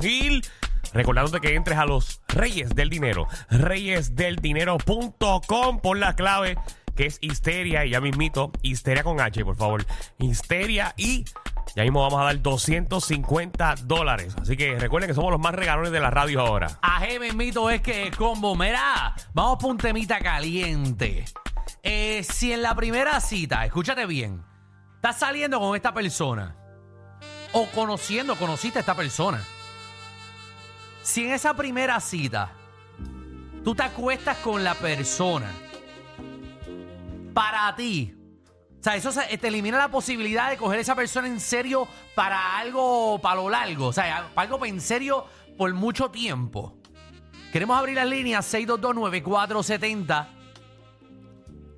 Gil. Recordándote que entres a los Reyes del Dinero, reyesdeldinero.com por la clave que es Histeria y ya mismito, Histeria con H, por favor. Histeria y ya mismo vamos a dar 250 dólares. Así que recuerden que somos los más regalones de la radio ahora. Aje mito es que combo. Mira, vamos por un temita caliente. Eh, si en la primera cita, escúchate bien, estás saliendo con esta persona o conociendo, conociste a esta persona. Si en esa primera cita tú te acuestas con la persona, para ti, o sea, eso te elimina la posibilidad de coger a esa persona en serio para algo, para lo largo, o sea, para algo en serio por mucho tiempo. Queremos abrir las líneas 6229470.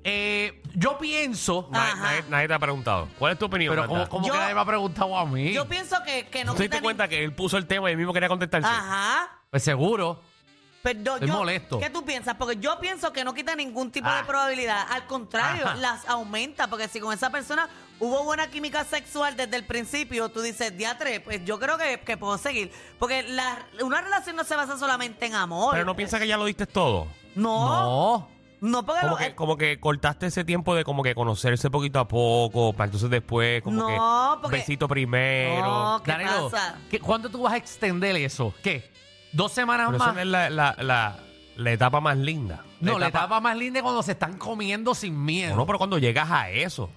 Eh, yo pienso, Nadie, Ajá. nadie- nadie te ha preguntado. ¿Cuál es tu opinión? pero Magda? como Yo- que nadie me ha preguntado a mí. Yo pienso que, que no ¿Tú te diste cuenta que él puso el tema y él mismo quería contestarte? ni- Ajá. Pues seguro. Pero Estoy yo, molesto. ¿Qué tú piensas? Porque yo pienso que no quita ningún tipo Ah. de probabilidad. Al contrario, Ajá. las aumenta. Porque si con esa persona hubo buena química sexual desde el principio, tú dices, diatre, pues yo creo que, que puedo seguir. Porque la- una relación no se basa solamente en amor. Pero no piensas que ya lo diste todo. No. No, No. porque Como lo- que, como que cortaste ese tiempo de como que conocerse poquito a poco, para entonces después, como No, que porque- besito primero. No, ¿qué Danilo, pasa? ¿qué- ¿cuándo tú vas a extender eso? ¿Qué? ¿Dos semanas Pero más? no es la, la, la, la etapa más linda. No, la etapa más linda es cuando se están comiendo sin miedo. No, pero cuando llegas a eso.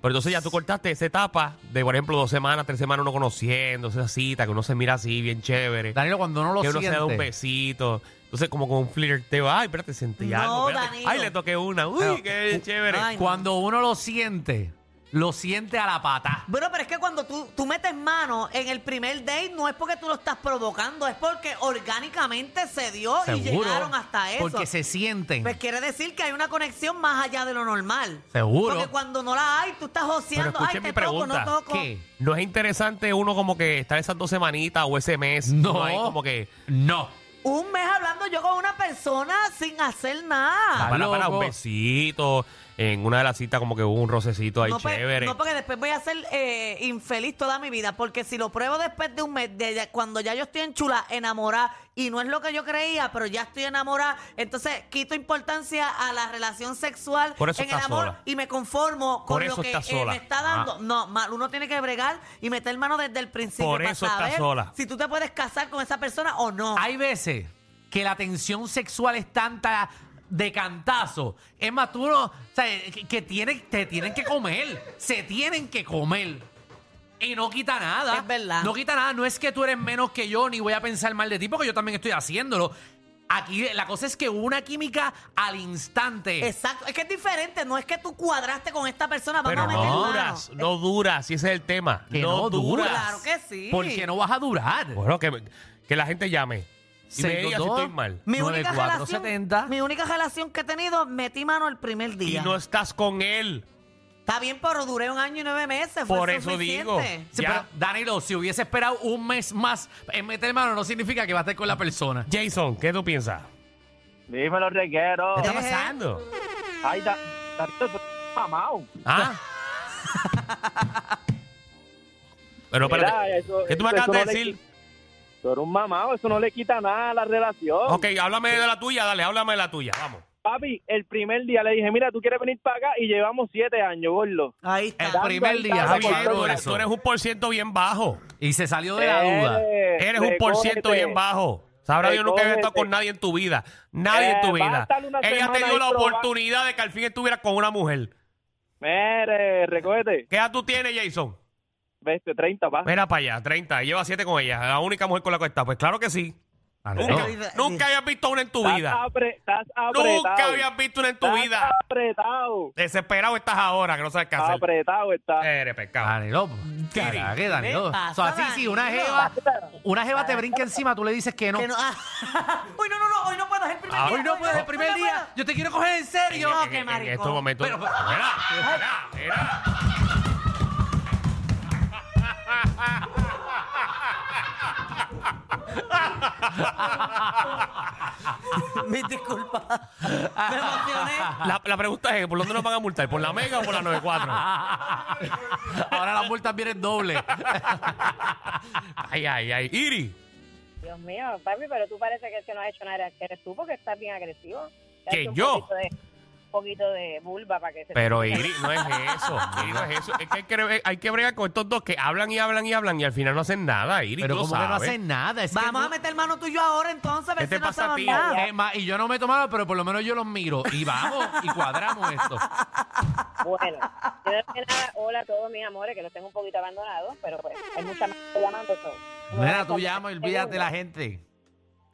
Pero entonces ya tú cortaste esa etapa de, por ejemplo, dos semanas, tres semanas uno conociendo, esa cita, que uno se mira así, bien chévere. Danilo, cuando uno lo que uno se da un besito. Entonces, como con un flirteo. Ay, espérate, sentí No, algo. espérate. Danilo. Ay, le toqué una. Uy, Pero, qué chévere. Ay, Cuando uno lo siente, lo siente a la pata. Bueno, pero es que cuando tú, tú metes mano en el primer date, no es porque tú lo estás provocando, es porque orgánicamente se dio y Seguro. llegaron hasta eso. Porque se sienten. Pues quiere decir que hay una conexión más allá de lo normal. Seguro. Porque cuando no la hay, tú estás Pero joseando. escuchen Ay, mi te toco, no pregunta. toco. ¿Qué? ¿No es interesante uno como que estar esas dos semanitas o ese mes? No. hay como que... No. Un mes hablando yo con una persona sin hacer nada. Para, un besito. En una de las citas como que hubo un rocecito ahí no, pues, chévere. no, porque después voy a ser eh, infeliz toda mi vida. Porque si lo pruebo después de un mes, de cuando ya yo estoy en chula, enamorada, y no es lo que yo creía, pero ya estoy enamorada, entonces quito importancia a la relación sexual Por eso en el amor sola. y me conformo con Por lo que eh, me está dando. Ah. No, ma- uno tiene que bregar y meter mano desde el principio Por para eso estás saber sola. si tú te puedes casar con esa persona o no. Hay veces que la tensión sexual es tanta de cantazo. Es más, tú no. O sea, que, que tienen, te tienen que comer. Se tienen que comer. Y no quita nada. Es verdad. No quita nada. No es que tú eres menos que yo, ni voy a pensar mal de ti, porque yo también estoy haciéndolo. Aquí la cosa es que hubo una química al instante. Exacto, es que es diferente, no es que tú cuadraste con esta persona, vamos Pero a meter no duras, no duras, si ese es el tema. Que no no duras. Claro que sí. Porque no vas a durar. Bueno, que, que la gente llame. Y me diga si 622. estoy mal. Mi única, 9470. relación, mi única relación que he tenido, metí mano el primer Y día. no estás con él. Está bien, pero duré un año y nueve meses. fue Por eso suficiente. digo. Sí, Ya. pero, Danilo, si hubiese esperado un mes más en meter mano, no significa que va a estar con la persona. Jason, ¿qué tú piensas? Dímelo, reguero. ¿Qué está pasando? Ay, da, Darito, tú eres mamado. ¿Ah? Pero espérate, Mira, eso- ¿qué tú me eso acabas de no le decir? Tú eres un mamado, eso no le quita nada a la relación. Ok, háblame de la tuya, dale, háblame de la tuya, vamos. Papi, el primer día le dije, mira, tú quieres venir para acá y llevamos siete años, gordo. Ahí está. El primer día, está, Está Javi, bien, claro tú, eres, eso. tú eres un por ciento bien bajo. Y se salió de la duda. Eres un por ciento recógete. bien bajo. Sabrá Dios nunca había estado con nadie en tu vida. Nadie en tu Eh, a vida. estar una Ella te semana dio ahí la probando. oportunidad de que al fin estuvieras con una mujer. Mire, recógete. ¿Qué edad tú tienes, Jason? Veste, 30, pa. Mira para allá, 30. y Lleva 7 con ella. La única mujer con la que está. Pues claro que sí. Danilo. Nunca, nunca habías visto una en tu Estás, vida. apre- estás apretado. Nunca habías visto una en tu Estás vida. apretado. Desesperado estás ahora, que no sabes qué hacer. Apretado está. Eres pescado. Danilo, caraca, ¿qué, Danilo? ¿Qué pasa, O sea, así, sí, una Danilo? jeva, una jeva te brinca encima, tú le dices que no. Que no- ah. Uy, no, no, no, hoy no puedo, es el primer Ah, día. Hoy no puedes el primer día. Yo te quiero coger en serio. No, en, qué en- en maricón. estos momentos. Pero- mira, mira, mira. Mis disculpas. Me emocioné. La, la pregunta es: ¿por dónde nos van a multar? ¿Por la Mega o por la 94? Ahora las multas vienen doble. Ay, ay, ay. Iri, Dios mío, papi, pero tú parece que el que no has hecho nada eres tú porque estás bien agresivo. ¿Que yo? de- poquito de vulva para que se Pero Iri, no es eso. Iri, no es eso. Es que hay que, hay que bregar con estos dos que hablan y hablan y hablan y al final no hacen nada, Iri. Pero tú lo como que no sabes. hacen nada. Es que Vamos a meter mano tú y yo ahora entonces, a ver ¿Qué te si no pasa a hacemos ti? nada. Es más, y yo no me he tomado, pero por lo menos yo los miro. Y vamos y cuadramos esto. Bueno, primero que nada, hola a todos mis amores, que los tengo un poquito abandonados, pero pues hay mucha más gente llamando. So. Mira, tú llamas y olvídate de la gente.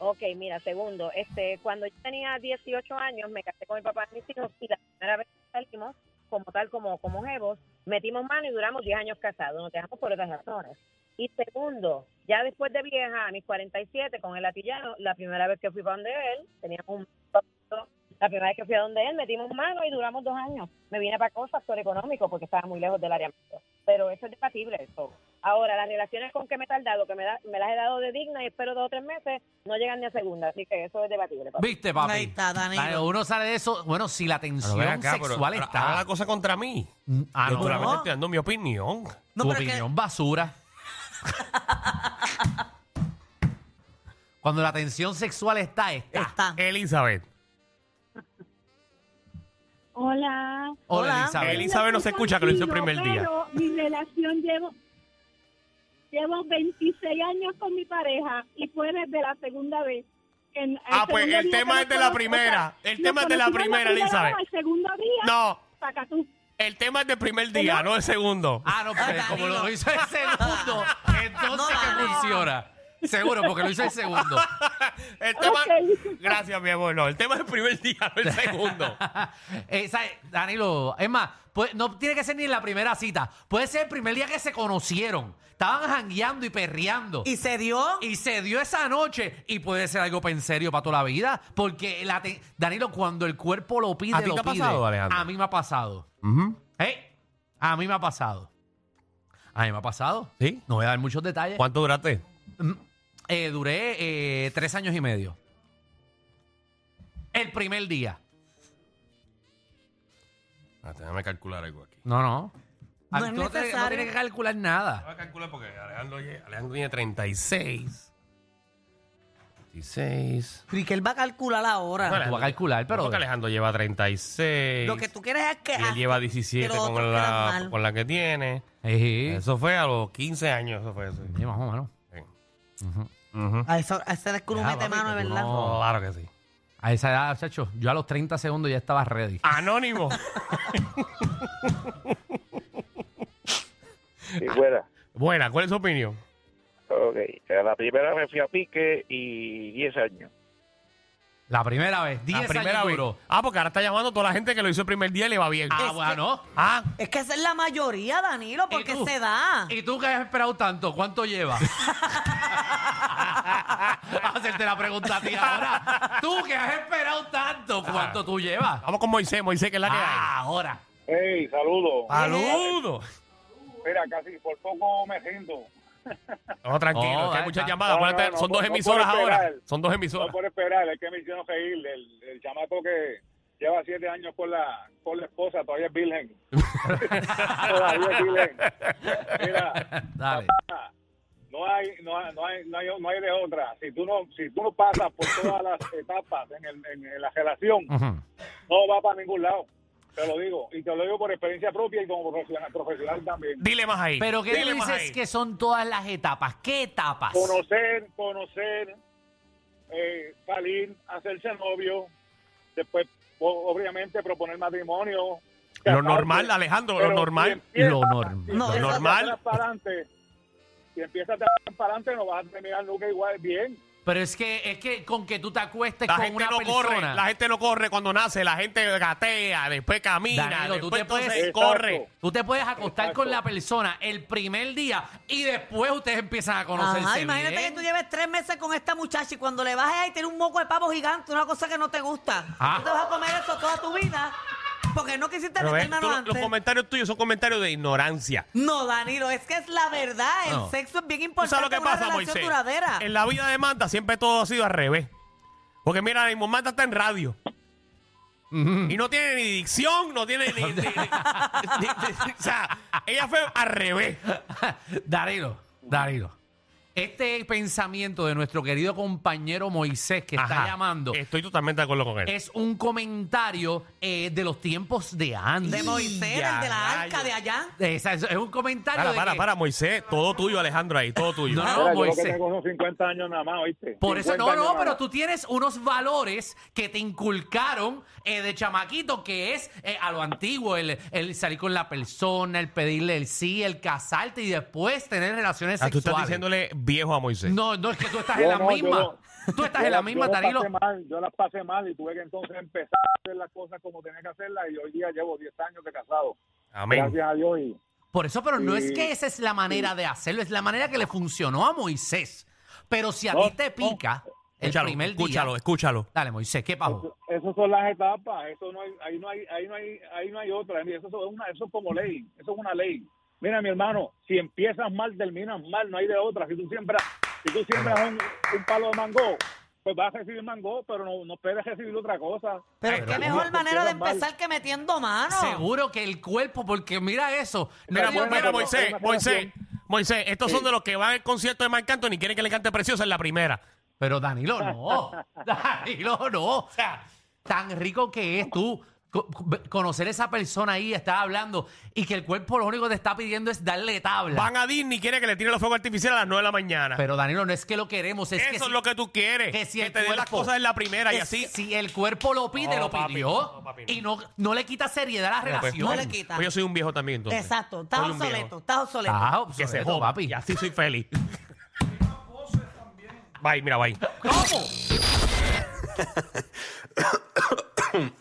Ok, mira, segundo, este, cuando yo tenía 18 años, me casé con mi papá y mis hijos, y la primera vez que salimos, como tal, como, como jevos, metimos mano y duramos 10 años casados, nos dejamos por otras razones. Y segundo, ya después de vieja, a mis 47, con el latillano, la primera vez que fui para donde él, teníamos un... La primera vez que fui a donde él, metimos mano y duramos dos años. Me vine para acá, factor económico, porque estaba muy lejos del área. Pero eso es debatible. Eso. Ahora, las relaciones con que me he tardado, que me, da- me las he dado de digna y espero dos o tres meses, no llegan ni a segunda. Así que eso es debatible. papi. ¿Viste, papi? Ahí está, Danilo. Dale, Uno sale de eso. Bueno, si la Pero tensión acá, pero sexual ahora- está. la cosa contra mí. Ah, Yo no. solamente estoy dando mi opinión. No, tu pero es que- opinión basura. Cuando la tensión sexual está, está. Está. Elizabeth. Hola. Hola, Hola. Elizabeth. Elizabeth no se escucha que lo hizo el primer día. Pero mi relación llevo llevo 26 años con mi pareja y fue desde la segunda vez. En- el Ah, pues el tema es de la primera. o sea, El tema es de la primera, Elizabeth. El segundo día, No, saca tú. el tema es del primer día, no el segundo. Ah, no, porque Ah, como lo hizo el segundo, entonces No, que funciona. Seguro, porque lo hizo el segundo. El tema, Ok. gracias, mi amor. No, el tema es el primer día, no el segundo. Eh, ¿sabes? Danilo, es más, pues, no tiene que ser ni en la primera cita. Puede ser el primer día que se conocieron. Estaban jangueando y perreando. Y se dio. Y se dio esa noche y puede ser algo en serio para toda la vida. Porque la te- Danilo, cuando el cuerpo lo pide, ¿A ti lo te ha pide. pasado, Alejandro? A mí me ha pasado. ¿Eh? A mí me ha pasado. A mí me ha pasado. ¿Sí? No voy a dar muchos detalles. ¿Cuánto duraste? Mm, eh, duré eh, tres años y medio. El primer día. Ah, déjame calcular algo aquí. No, no. No es tú no, te- no necesario. tienes que calcular nada. Voy a calcular porque Alejandro, lle- Alejandro tiene 36. 36. Y que él va a calcular ahora. Bueno, Tú vas a calcular, pero. Porque Alejandro lleva 36. Lo que tú quieres es que. Y él lleva 17 que los con la, mal. con la que tiene. Ejí. Eso fue a los 15 años. Eso fue eso. Sí, más o menos. Sí. Ujú. A, eso, a ese desculo Ya, mete papi, mano, que es tú verdad. no- Claro que sí. A esa edad, chacho, yo a los 30 segundos ya estaba ready. Anónimo. Sí, fuera. Buena, ¿cuál es su opinión? Ok. La primera vez fui a pique y 10 años. La primera vez, 10 La primera años vez. duró. Ah, porque ahora está llamando a toda la gente que lo hizo el primer día y le va bien. Ah, Es bueno. Ah, Es que esa es la mayoría, Danilo, ¿Y porque tú? se da. ¿Y tú que has esperado tanto? ¿Cuánto llevas? Hacerte la pregunta a ti ahora. Tú que has esperado tanto, ¿cuánto tú llevas? vamos con Moisés. Moisés, que es la que Ah, ahora. Hey, saludos. hay. ¡Saludos! Mira, casi por poco me rindo. No, tranquilo, Oh, que hay ahí muchas está. llamadas. No, no, Acuérdate, no, son no, dos no emisoras puedo ahora. esperar. Son dos No emisoras. por esperar, es que me hicieron reír. El, el chamaco que lleva 7 años con la, con la esposa, todavía es virgen. todavía es virgen. Mira, Dale. No hay, no hay, no hay, no hay, no hay de otra. Si tú no, si tú no pasas por todas las etapas en, el, en, en la relación, no va para ningún lado. Te lo digo. Y te lo digo por experiencia propia y como profesional, profesional también. Dile más ahí. Pero ¿qué Dile dices que son todas las etapas? ¿Qué etapas? Conocer, conocer, eh, salir, hacerse novio, después, obviamente, proponer matrimonio. Lo normal, Alejandro, lo normal. si empiezas- Lo normal. para adelante, si empiezas de para adelante, no vas a terminar nunca igual bien. Pero es que, es que con que tú te acuestes La con gente una no persona. corre, la gente no corre cuando nace, la gente gatea, después camina, Danilo, tú después te puedes- entonces corre. Tú te puedes acostar Exacto. con la persona el primer día y después ustedes empiezan a conocerse Ajá, imagínate bien. que tú lleves tres meses con esta muchacha y cuando le bajes ahí tiene un moco de pavo gigante, una cosa que no te gusta. Ah. Tú te vas a comer eso toda tu vida porque no quisiste Pero meter ves, los antes. comentarios tuyos son comentarios de ignorancia. No, Danilo, es que es la verdad. El No. sexo es bien ¿Tú importante sabes lo que en una pasa, relación Moisés? duradera. En la vida de Manta siempre todo ha sido al revés. Porque mira, mismo Manta está en radio. Y no tiene ni dicción, no tiene ni... ni- ni- ni- ni- o sea, ella fue al revés. Darilo, Darilo. Este pensamiento de nuestro querido compañero Moisés que está Ajá. llamando Estoy totalmente de acuerdo con él. es un comentario eh, de los tiempos de antes. De Moisés, Ya, el de la arca de allá. Esa- Es, es un comentario Para, de para, que- para, Moisés. Todo tuyo, Alejandro, ahí. Todo tuyo. No, no, Mira, yo lo que Moisés. tengo son 50 años nada más, ¿oíste? Por eso, 50 no, años no, nada pero más. tú tienes unos valores que te inculcaron eh, de chamaquito, que es eh, a lo antiguo, el, el salir con la persona, el pedirle el sí, el casarte y después tener relaciones Ah, tú sexuales. estás diciéndole viejo a Moisés. No, no, es que tú estás Yo en la no, misma. no. Tú estás Yo en la la- misma, yo Danilo. pasé mal, yo las pasé mal y tuve que entonces empezar a hacer las cosas como tenía que hacerlas y hoy día llevo 10 años de casado. Amén. Gracias a Dios y Por eso, pero no es que esa es la manera de hacerlo, es la manera que le funcionó a Moisés. Pero si a No, ti te no. pica el Escúchalo, primer escúchalo, día. escúchalo. Dale, Moisés, ¿qué pasó? eso, eso son las etapas, eso no hay, ahí no hay, ahí no hay, ahí no hay otra, eso es una, eso es como ley, eso es una ley. Mira, mi hermano, si empiezas mal, terminas mal, no hay de otra. Si tú siembras, si tú siembras un, un palo de mango, pues vas a recibir mango, pero no, no esperes recibir otra cosa. Pero qué pero mejor manera de mal. empezar que metiendo mano. Seguro que el cuerpo, porque mira eso. Mira, mira, Moisés, Moisés. Moisés, estos son de los que van al concierto de Marc Anthony y quieren que le cante preciosa en la primera. Pero Danilo, no. Danilo, no. O sea, tan rico que es tú conocer a esa persona ahí, estar hablando y que el cuerpo lo único que te está pidiendo es darle tabla. Van a Disney y quieren que le tire los fuegos artificiales a las 9 de la mañana. Pero Danilo, no es que lo queremos, es Eso que es si- lo que tú quieres. que si que el te den las cuerpo- cosas en la primera y así. Si el cuerpo lo pide, No, lo papi, pidió. no, papi, no. Y no, no le quita seriedad a la Pues, relación. No le quita. pues yo soy un viejo también, entonces. Exacto, estás obsoleto, estás obsoleto. Ah, Que se obsoleto, joda, papi. Y así soy feliz. Bye, mira, bye. ¿Cómo?